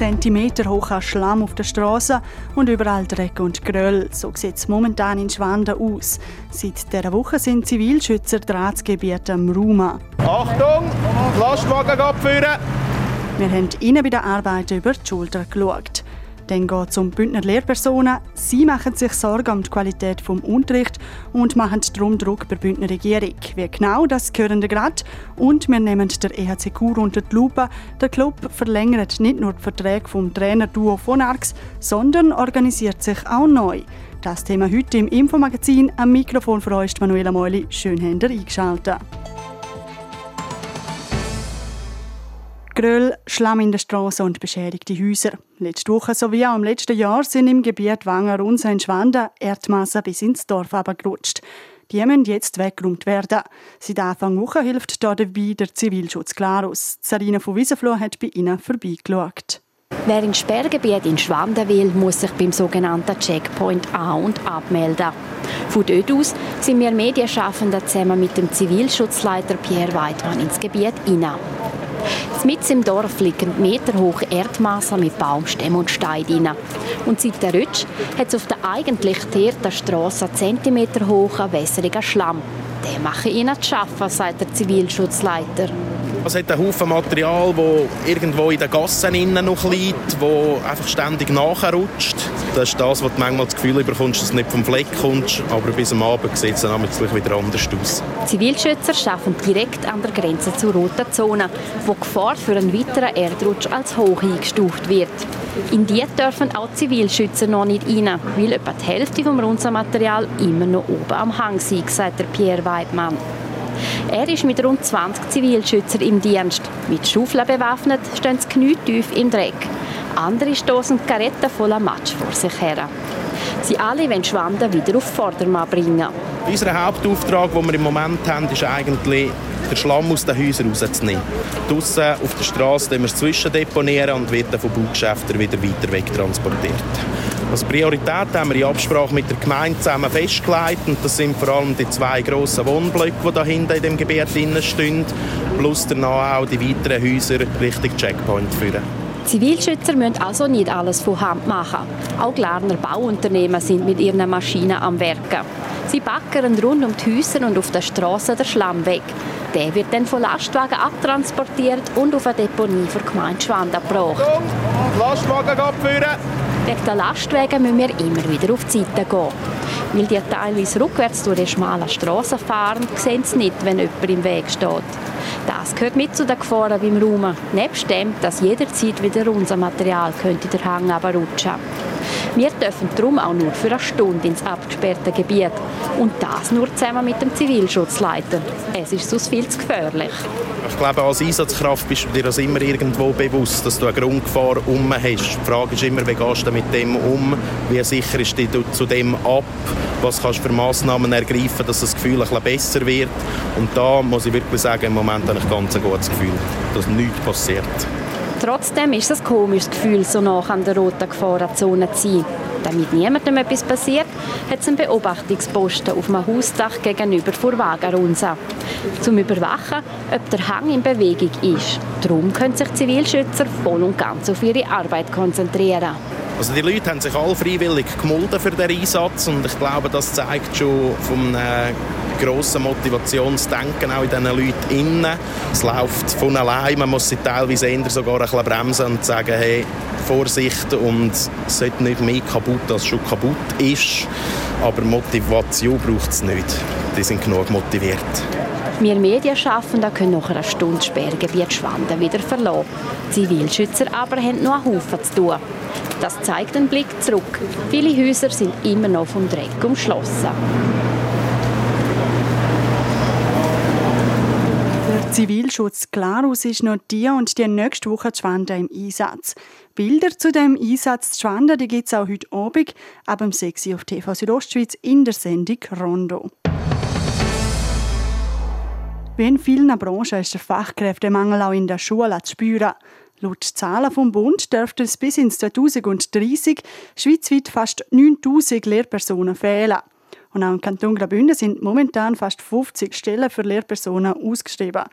Zentimeter hoher Schlamm auf der Straße und überall Dreck und Gröll. So sieht es momentan in Schwanden aus. Seit dieser Woche sind Zivilschützer Drahtsgebiet am Ruma. Achtung, Lastwagen abführen! Wir haben ihnen bei der Arbeit über die Schulter geschaut. Dann geht es um Bündner Lehrpersonen. Sie machen sich Sorgen um die Qualität des Unterrichts und machen darum Druck bei der Bündner Regierung. Wie genau, das hören wir gerade. Und wir nehmen der EHC Kur unter die Lupe. Der Club verlängert nicht nur die Verträge vom Trainerduo von Arx, sondern organisiert sich auch neu. Das Thema heute im Infomagazin. Am Mikrofon für euch Manuela Meuli. Schön, habt ihr eingeschaltet. Gröll, Schlamm in der Straße und beschädigte Häuser. Letzte Woche sowie auch im letzten Jahr sind im Gebiet Wanger und Schwanden Erdmassen bis ins Dorf gerutscht. Die müssen jetzt weggeräumt werden. Seit Anfang Woche hilft hier dabei der Zivilschutz Klarus. Sarina von Wiesenfloh hat bei ihnen vorbeigeschaut. Wer ins Sperrgebiet in Schwanden will, muss sich beim sogenannten Checkpoint an- und abmelden. Von dort aus sind wir Medienschaffende zusammen mit dem Zivilschutzleiter Pierre Weidmann ins Gebiet hinein. Mitten im Dorf liegen meterhohe Erdmassen mit Baumstämmen und Steinen Und seit der Rutsch hat es auf der eigentlich teerten Straße Zentimeter hohen wässrigen Schlamm. Der mache ihnen zu schaffen, sagt der Zivilschutzleiter. Es hat einen Haufen Material, das irgendwo in den Gassen noch liegt, das einfach ständig nachrutscht. Das ist das, was du manchmal das Gefühl bekommst, dass du nicht vom Fleck kommst, aber bis am Abend sieht es dann wieder anders aus. Zivilschützer arbeiten direkt an der Grenze zur roten Zone, wo die Gefahr für einen weiteren Erdrutsch als hoch eingestuft wird. In die dürfen auch Zivilschützer noch nicht rein, weil etwa die Hälfte des Runzenmaterial immer noch oben am Hang ist, sagt Pierre Weidmann. Er ist mit rund 20 Zivilschützern im Dienst. Mit Schaufeln bewaffnet stehen sie knietief im Dreck. Andere stoßen Karetten voller Matsch vor sich her. Sie alle wollen Schwanden wieder auf Vordermann bringen. Unser Hauptauftrag, den wir im Moment haben, ist eigentlich, den Schlamm aus den Häusern rauszunehmen. Draussen auf der Straße wir es zwischendeponieren und wird dann von Baugeschäften wieder weiter wegtransportiert. Also Priorität haben wir in Absprache mit der Gemeinde zusammen festgelegt und das sind vor allem die zwei grossen Wohnblöcke, die da hinten in dem Gebiet stehen, plus danach auch die weiteren Häuser Richtung Checkpoint führen. Zivilschützer müssen also nicht alles von Hand machen. Auch Glarner Bauunternehmen sind mit ihren Maschinen am Werken. Sie backern rund um die Häuser und auf der Straße der Schlamm weg. Der wird dann von Lastwagen abtransportiert und auf eine Deponie für die Gemeinde Schwanda gebracht. Lastwagen abführen! Wegen der Lastwagen müssen wir immer wieder auf die Seite gehen. Weil die teilweise rückwärts durch die schmalen Straßen fahren, sehen sie nicht, wenn jemand im Weg steht. Das gehört mit zu den Gefahren beim Raum. Nebst dem, dass jederzeit wieder unser Material könnte der Hang rutschen Wir dürfen darum auch nur für eine Stunde ins abgesperrte Gebiet. Und das nur zusammen mit dem Zivilschutzleiter. Es ist sonst viel zu gefährlich. Ich glaube, als Einsatzkraft bist du dir das immer irgendwo bewusst, dass du eine Grundgefahr um hast. Die Frage ist immer, wie gehst du mit dem um? Wie sicher ist du zu dem ab? Was kannst du für Massnahmen ergreifen, dass das Gefühl ein bisschen besser wird? Und da muss ich wirklich sagen, im Moment habe ich ganz ein gutes Gefühl, dass nichts passiert. Trotzdem ist es ein komisches Gefühl, so nah an der roten Gefahrenzone zu sein. Damit niemandem etwas passiert, hat es einen Beobachtungsposten auf einem Hausdach gegenüber vor Wagenrunsa. Zum Überwachen, ob der Hang in Bewegung ist. Darum können sich Zivilschützer voll und ganz auf ihre Arbeit konzentrieren. Also die Leute haben sich alle freiwillig gemolden für den Einsatz und ich glaube, das zeigt schon vom äh, grossen Motivationsdenken auch in diesen Leuten innen. Es läuft von allein, man muss sie teilweise eher sogar ein bisschen bremsen und sagen, hey, Vorsicht und es sollte nicht mehr kaputt, als schon kaputt ist. Aber Motivation braucht es nicht. Die sind genug motiviert. Wir Medienschaffenden können nach einer Stunde Sperrgebiet Schwanden wieder verlassen. Zivilschützer aber haben noch einen Haufen zu tun. Das zeigt einen Blick zurück. Viele Häuser sind immer noch vom Dreck umschlossen. Zivilschutz Klarus ist noch die und die nächste Woche zu Schwanden im Einsatz. Bilder zu dem Einsatz zu Schwanden gibt es auch heute Abend ab dem 6 Uhr auf TV Südostschweiz in der Sendung Rondo. Wie in vielen Branchen ist der Fachkräftemangel auch in der Schule zu spüren. Laut Zahlen vom Bund dürfte es bis ins 2030 schweizweit fast 9000 Lehrpersonen fehlen. Und auch im Kanton Graubünden sind momentan fast 50 Stellen für Lehrpersonen ausgeschrieben.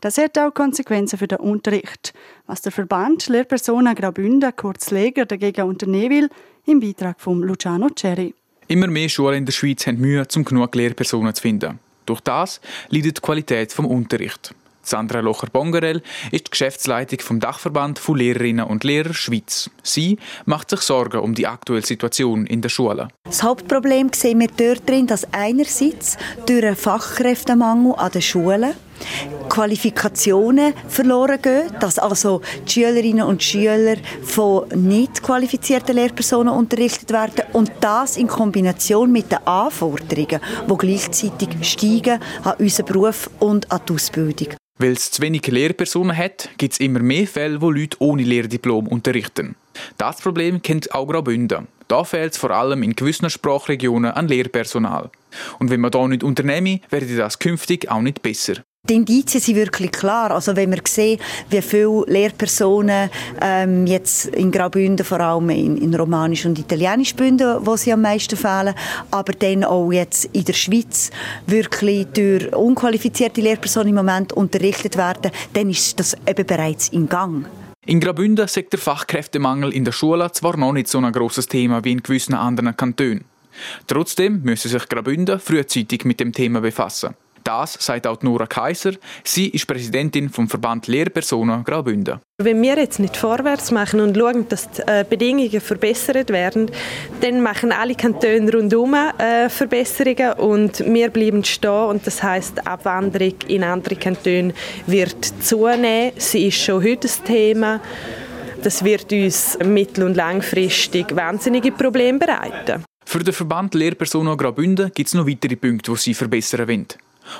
Das hat auch Konsequenzen für den Unterricht. Was der Verband Lehrpersonen Graubünden, kurz Leger, dagegen unternehmen will, im Beitrag von Luciano Cherry. Immer mehr Schulen in der Schweiz haben Mühe, um genug Lehrpersonen zu finden. Durch das leidet die Qualität vom Unterricht. Sandra Locher-Bongerel ist die Geschäftsleitung vom Dachverband von Lehrerinnen und Lehrer Schweiz. Sie macht sich Sorgen um die aktuelle Situation in der Schule. Das Hauptproblem sehen wir dort drin, dass einerseits durch einen Fachkräftemangel an den Schulen Qualifikationen verloren gehen, dass also die Schülerinnen und Schüler von nicht qualifizierten Lehrpersonen unterrichtet werden und das in Kombination mit den Anforderungen, die gleichzeitig steigen an unseren Beruf und an die Ausbildung. Weil es zu wenige Lehrpersonen hat, gibt es immer mehr Fälle, wo Leute ohne Lehrdiplom unterrichten. Das Problem kennt auch Graubünden. Da fehlt es vor allem in gewissen Sprachregionen an Lehrpersonal. Und wenn man da nicht unternehme, werde das künftig auch nicht besser. Die Indizien sind wirklich klar. Also wenn wir sehen, wie viele Lehrpersonen ähm, jetzt in Graubünden, vor allem in, in Romanisch und Italienisch bünden, wo sie am meisten fehlen, aber dann auch jetzt in der Schweiz wirklich durch unqualifizierte Lehrpersonen im Moment unterrichtet werden, dann ist das eben bereits in Gang. In Graubünden sagt der Fachkräftemangel in der Schule zwar noch nicht so ein grosses Thema wie in gewissen anderen Kantonen. Trotzdem müssen sich Graubünden frühzeitig mit dem Thema befassen. Das sagt auch Nora Kaiser. Sie ist Präsidentin vom Verband Lehrpersonen Graubünden. Wenn wir jetzt nicht vorwärts machen und schauen, dass die äh, Bedingungen verbessert werden, dann machen alle Kantone rundherum äh, Verbesserungen und wir bleiben stehen und das heißt Abwanderung in andere Kantone wird zunehmen. Sie ist schon heute ein Thema. Das wird uns mittel- und langfristig wahnsinnige Probleme bereiten. Für den Verband Lehrpersonen Graubünden gibt es noch weitere Punkte, die sie verbessern wollen.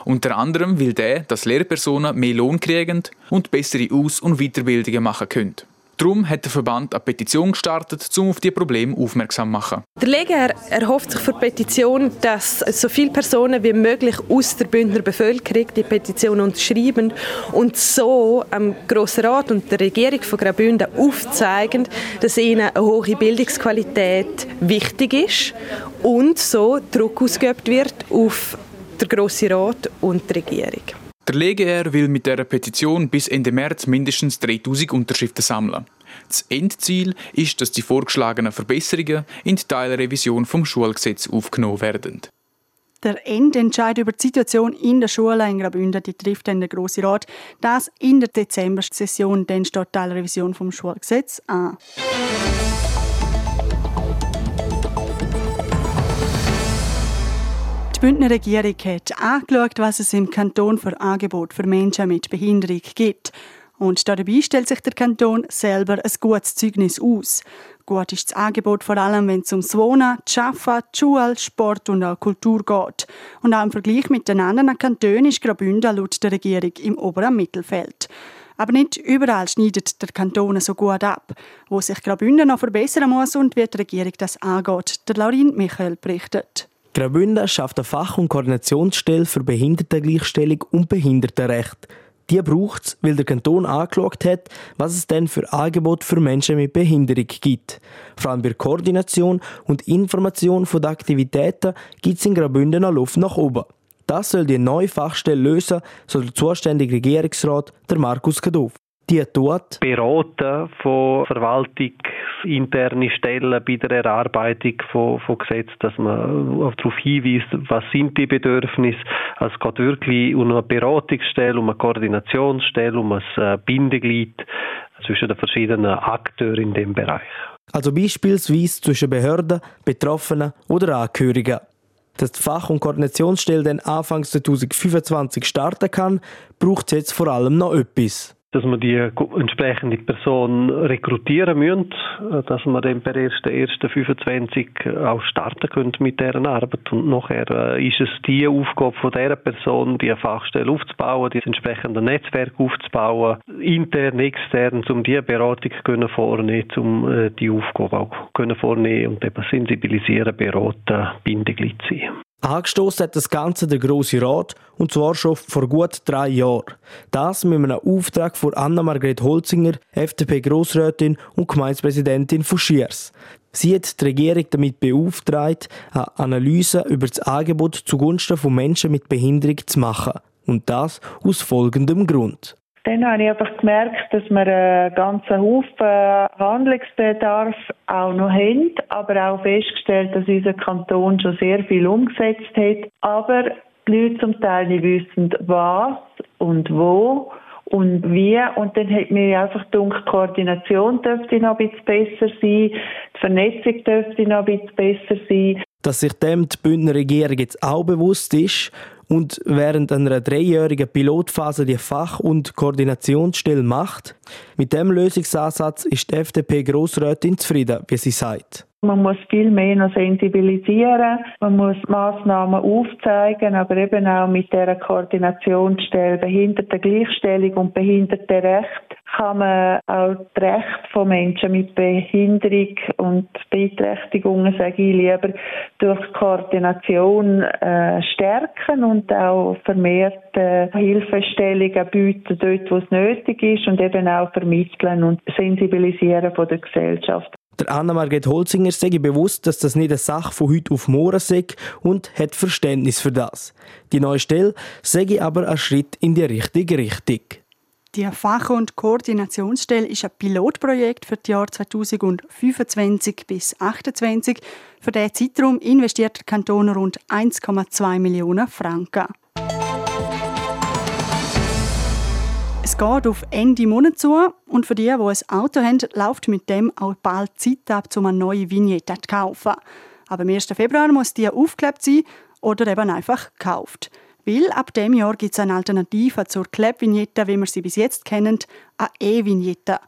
Unter anderem will der, dass Lehrpersonen mehr Lohn kriegen und bessere Aus- und Weiterbildungen machen können. Darum hat der Verband eine Petition gestartet, um auf die Probleme aufmerksam zu machen. Der Leger erhofft sich für die Petition, dass so viele Personen wie möglich aus der Bündner Bevölkerung die Petition unterschreiben und so am Grossen Rat und der Regierung von Graubünden aufzeigen, dass ihnen eine hohe Bildungsqualität wichtig ist und so Druck ausgeübt wird auf der Grosse Rat und die Regierung. Der LGR will mit der Petition bis Ende März mindestens 3000 Unterschriften sammeln. Das Endziel ist, dass die vorgeschlagenen Verbesserungen in die Teilrevision vom Schulgesetz aufgenommen werden. Der Endentscheid über die Situation in der Schule in Graubünden die trifft dann der Grosse Rat. Das in der Dezember-Session, dann steht die Teilrevision vom Schulgesetz an. Die Bündner Regierung hat angeschaut, was es im Kanton für Angebot für Menschen mit Behinderung gibt. Und dabei stellt sich der Kanton selber ein gutes Zeugnis aus. Gut ist das Angebot vor allem, wenn es ums Wohnen, die Schule, Sport und auch Kultur geht. Und auch im Vergleich mit den anderen Kantonen ist Graubünden laut der Regierung im oberen Mittelfeld. Aber nicht überall schneidet der Kanton so gut ab. Wo sich Graubünden noch verbessern muss und wie die Regierung das angeht, der Laurin Michael berichtet. Graubünden schafft eine Fach- und Koordinationsstelle für Behindertengleichstellung und Behindertenrecht. Die braucht es, weil der Kanton angeschaut hat, was es denn für Angebote für Menschen mit Behinderung gibt. Vor allem bei Koordination und Information von den Aktivitäten gibt es in Graubünden noch Luft nach oben. Das soll die neue Fachstelle lösen, so der zuständige Regierungsrat, der Markus Kadow die tut? Beraten von verwaltungsinterne Stellen bei der Erarbeitung von, von Gesetzen, dass man darauf hinweist, was sind die Bedürfnisse. Also es geht wirklich um eine Beratungsstelle, um eine Koordinationsstelle, um ein äh, Bindeglied zwischen den verschiedenen Akteuren in dem Bereich. Also beispielsweise zwischen Behörden, Betroffenen oder Angehörigen. Dass die Fach- und Koordinationsstelle dann Anfang 2025 starten kann, braucht es jetzt vor allem noch etwas dass wir die entsprechende Person rekrutieren müssen, äh, dass wir dann per 1.1.25 auch starten können mit deren Arbeit. Und nachher äh, ist es die Aufgabe von dieser Person, die Fachstelle aufzubauen, das entsprechende Netzwerk aufzubauen, intern, extern, um diese Beratung können vornehmen, um äh, die Aufgabe auch können vornehmen und eben sensibilisieren, beraten, Bindeglied sein. Angestoßen hat das Ganze der Grosse Rat, und zwar schon vor gut drei Jahren. Das mit einem Auftrag von Anna-Margret Holzinger, FDP-Grossrätin und Gemeindepräsidentin von Schiers. Sie hat die Regierung damit beauftragt, eine Analyse über das Angebot zugunsten von Menschen mit Behinderung zu machen. Und das aus folgendem Grund. Dann habe ich einfach gemerkt, dass wir einen ganzen Haufen Handlungsbedarf auch noch haben, aber auch festgestellt, dass unser Kanton schon sehr viel umgesetzt hat. Aber die Leute zum Teil nicht wissen, was und wo und wie. Und dann hat mir einfach gedacht, die Koordination dürfte noch ein bisschen besser sein, die Vernetzung dürfte noch ein bisschen besser sein. Dass sich dem die Bündner Regierung jetzt auch bewusst ist und während einer dreijährigen Pilotphase die Fach- und Koordinationsstelle macht. Mit dem Lösungsansatz ist die FDP-Grossrätin zufrieden, wie sie sagt. Man muss viel mehr noch sensibilisieren, man muss Massnahmen aufzeigen, aber eben auch mit der Koordinationsstelle Behindertengleichstellung und Behindertenrecht kann man auch die Rechte von Menschen mit Behinderung und Beeinträchtigungen, sage ich lieber, durch Koordination äh, stärken und auch vermehrt äh, Hilfestellungen bieten, dort wo es nötig ist und eben auch vermitteln und sensibilisieren von der Gesellschaft. Der Anna-Margret Holzinger sei bewusst, dass das nicht eine Sache von heute auf morgen sei und hat Verständnis für das. Die neue Stelle sei aber ein Schritt in die richtige Richtung. Die Fach- und Koordinationsstelle ist ein Pilotprojekt für die Jahre 2025 bis 2028. Für diesen Zeitraum investiert der Kanton rund 1,2 Millionen Franken. Es geht auf Ende Monat zu und für die, die ein Auto haben, läuft mit dem auch bald Zeit ab, um eine neue Vignette zu kaufen. Aber am 1. Februar muss die aufgeklebt sein oder eben einfach gekauft. Weil ab dem Jahr gibt es eine Alternative zur Klebvignette, wie wir sie bis jetzt kennen, eine E-Vignette.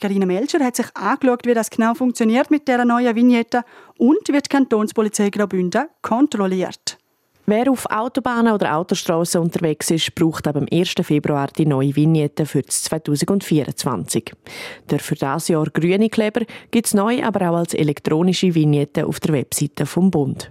Karina Melcher hat sich angeschaut, wie das genau funktioniert mit dieser neuen Vignette und wie die Kantonspolizei Graubünden kontrolliert. Wer auf Autobahnen oder Autostraßen unterwegs ist, braucht ab dem 1. Februar die neue Vignette für 2024. Der für das Jahr grüne Kleber gibt es neu aber auch als elektronische Vignette auf der Webseite vom Bund.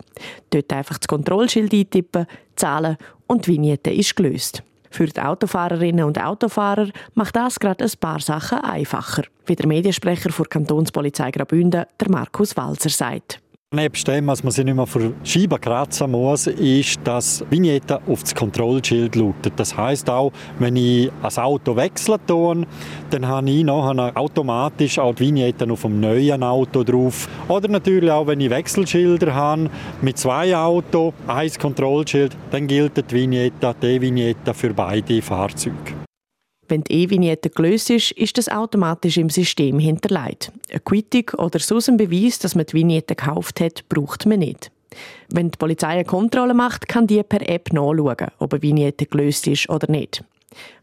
Dort einfach das Kontrollschild eintippen, zahlen und die Vignette ist gelöst. Für die Autofahrerinnen und Autofahrer macht das gerade ein paar Sachen einfacher, wie der Mediensprecher der Kantonspolizei Graubünden, der Markus Walzer, sagt. Nebst dem, was man sich nicht mehr für Scheiben kratzen muss, ist, dass Vignette auf das Kontrollschild lautet. Das heißt auch, wenn ich ein Auto wechseln tue, dann habe ich nachher automatisch auch die Vignetten auf dem neuen Auto drauf. Oder natürlich auch, wenn ich Wechselschilder habe mit zwei Autos, ein Kontrollschild, dann gilt die Vignette, die Vignette für beide Fahrzeuge. Wenn die E-Vignette gelöst ist, ist das automatisch im System hinterlegt. Eine Quittung oder sonst ein Beweis, dass man die Vignette gekauft hat, braucht man nicht. Wenn die Polizei eine Kontrolle macht, kann die per App nachschauen, ob eine Vignette gelöst ist oder nicht.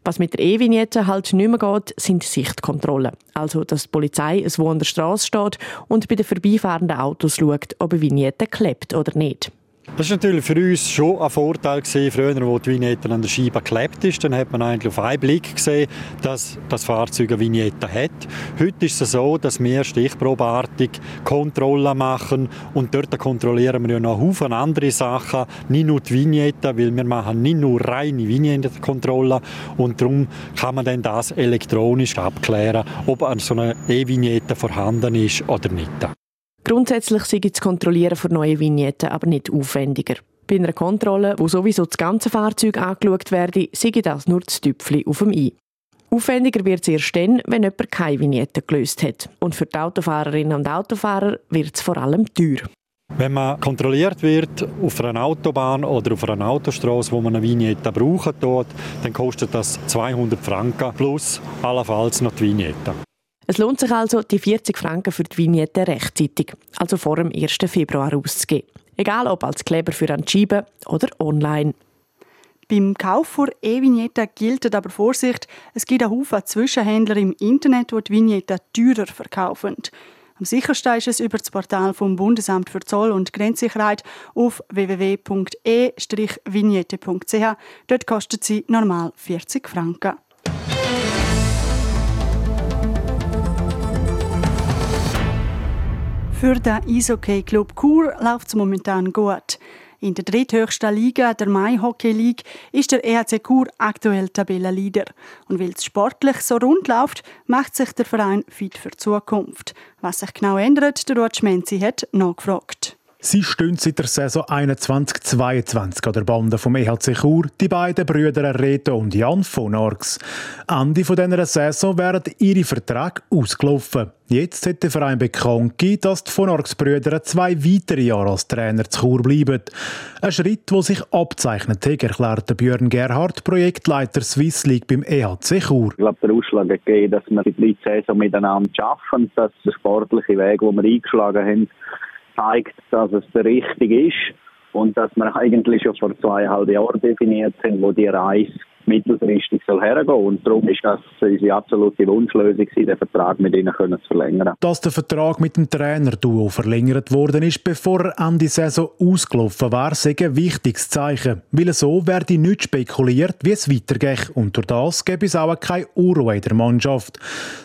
Was mit der E-Vignette halt nicht mehr geht, sind Sichtkontrollen. Also, dass die Polizei es wo an der Straße steht und bei den vorbeifahrenden Autos schaut, ob eine Vignette klebt oder nicht. Das war natürlich für uns schon ein Vorteil gewesen, früher, wo die Vignette an der Scheibe geklebt ist. Dann hat man eigentlich auf einen Blick gesehen, dass das Fahrzeug eine Vignette hat. Heute ist es so, dass wir stichprobeartig Kontrollen machen und dort kontrollieren wir ja noch Haufen andere Sachen, nicht nur die Vignette, weil wir machen nicht nur reine Vignettenkontrollen und darum kann man dann das elektronisch abklären, ob so eine E-Vignette vorhanden ist oder nicht. Grundsätzlich sei das Kontrollieren von neuen Vignetten aber nicht aufwendiger. Bei einer Kontrolle, wo sowieso das ganze Fahrzeug angeschaut werde, sei das nur das Tüpfchen auf dem I. Aufwendiger wird es erst dann, wenn jemand keine Vignette gelöst hat. Und für die Autofahrerinnen und Autofahrer wird es vor allem teuer. Wenn man kontrolliert wird auf einer Autobahn oder auf einer Autostraße, wo man eine Vignette brauchen tut, dann kostet das 200 Franken plus allenfalls noch die Vignette. Es lohnt sich also, die 40 Franken für die Vignette rechtzeitig, also vor dem 1. Februar auszugeben. Egal ob als Kleber für ein Schieben oder online. Beim Kauf von E-Vignetten gilt aber Vorsicht, es gibt einen Haufen Zwischenhändler im Internet, die die Vignetten teurer verkaufen. Am sichersten ist es über das Portal vom Bundesamt für Zoll- und Grenzsicherheit auf www.e-vignette.ch. Dort kostet sie normal 40 Franken. Für den Eishockey Club Chur läuft es momentan gut. In der dritthöchsten Liga, der Mai Hockey League, ist der EHC Chur aktuell Tabellenleader. Und weil es sportlich so rund läuft, macht sich der Verein fit für die Zukunft. Was sich genau ändert, der Roger Menzi hat nachgefragt. Sie stehen seit der Saison 21-22 an der Bande vom EHC Chur, die beiden Brüder Reto und Jan von Orks. Ende dieser Saison wären ihre Verträge ausgelaufen. Jetzt hat der Verein bekannt gegeben, dass die von Orks Brüder zwei weitere Jahre als Trainer zu Chur bleiben. Ein Schritt, der sich abzeichnet hat, erklärte Björn Gerhardt, Projektleiter Swiss League beim EHC Chur. Ich glaube, der Ausschlag hat gegeben, dass wir die drei Saison miteinander arbeiten, dass der sportliche Weg, den wir eingeschlagen haben, zeigt, dass es der richtige ist und dass wir eigentlich schon vor zweieinhalb Jahren definiert haben, wo die Reise mittelfristig soll hergehen und darum ist das unsere absolute Wunschlösung, den Vertrag mit ihnen können zu verlängern. Dass der Vertrag mit dem Trainer-Duo verlängert worden ist, bevor an die Saison ausgelaufen war, ist ein wichtiges Zeichen, weil so werde nicht spekuliert, wie es weitergeht und durch das gäbe es auch keine Unruhe in der Mannschaft.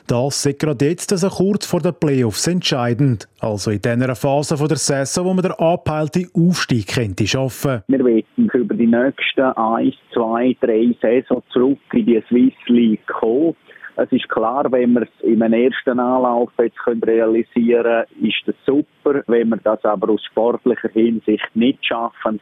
Das ist gerade jetzt also kurz vor den Playoffs entscheidend. Also in dieser Phase der Saison, wo man den angepeilte Aufstieg könnte schaffen. Wir werden über die nächsten eins, zwei, drei Saison zurück in die Swiss League kommen. Es ist klar, wenn wir es in einem ersten Anlauf jetzt realisieren können, ist das super. Wenn wir das aber aus sportlicher Hinsicht nicht schaffen,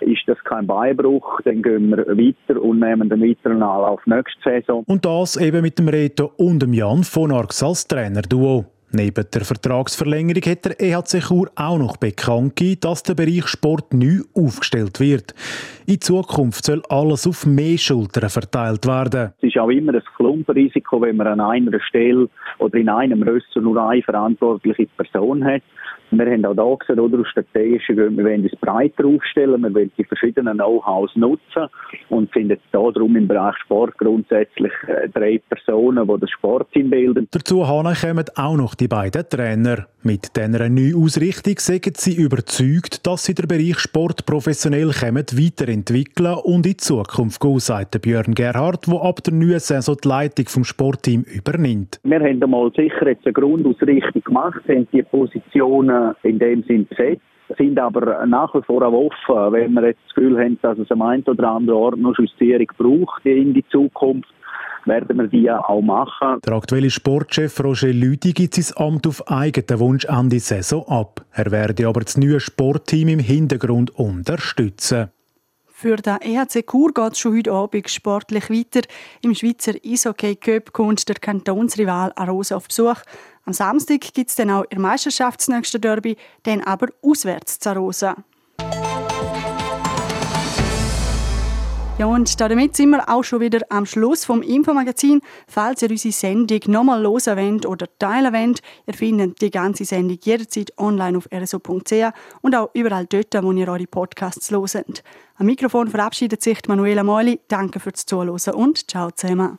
ist das kein Beibruch. Dann gehen wir weiter und nehmen den weiteren Anlauf nächste Saison. Und das eben mit dem Reto und dem Jan von Arx als Trainerduo. Neben der Vertragsverlängerung hat der EHC Chur auch noch bekannt gegeben, dass der Bereich Sport neu aufgestellt wird. In Zukunft soll alles auf mehr Schultern verteilt werden. Es ist auch immer ein Klumpenrisiko, wenn man an einer Stelle oder in einem Rösser nur eine verantwortliche Person hat. Wir haben auch da gesehen, oder, aus strategischen Gründen, wir wollen es breiter aufstellen, wir wollen die verschiedenen Know-hows nutzen und finden da darum im Bereich Sport grundsätzlich äh, drei Personen, die das Sportteam bilden. Dazu kommen auch noch die beiden Trainer. Mit dieser neuen Ausrichtung sagen sie überzeugt, dass sie den Bereich Sport professionell weiterentwickeln und in Zukunft gehen, sagt Björn Gerhardt, der ab der neuen Saison die Leitung vom Sportteam übernimmt. Wir haben einmal sicher jetzt eine Grundausrichtung gemacht, haben die Positionen in dem Sinn besetzt sind aber nach wie vor auch offen, wenn wir jetzt das Gefühl haben, dass es am einen oder anderen Ort noch Justierung braucht in die Zukunft werden wir die auch machen. Der aktuelle Sportchef Roger Lüdi gibt sein Amt auf eigenen Wunsch an die Saison ab. Er werde aber das neue Sportteam im Hintergrund unterstützen. Für den EHC Chur geht es schon heute Abend sportlich weiter. Im Schweizer Eishockey Cup kommt der Kantonsrival Arosa auf Besuch. Am Samstag gibt es dann auch ihr Meisterschaftsnächsten Derby, dann aber auswärts zu Arosa. Ja, und damit sind wir auch schon wieder am Schluss vom Infomagazin. Falls ihr unsere Sendung nochmal hören wollt oder teilen wollt, ihr findet die ganze Sendung jederzeit online auf rso.ch und auch überall dort, wo ihr eure Podcasts hört. Am Mikrofon verabschiedet sich Manuela Meuli. Danke fürs Zuhören und ciao zusammen.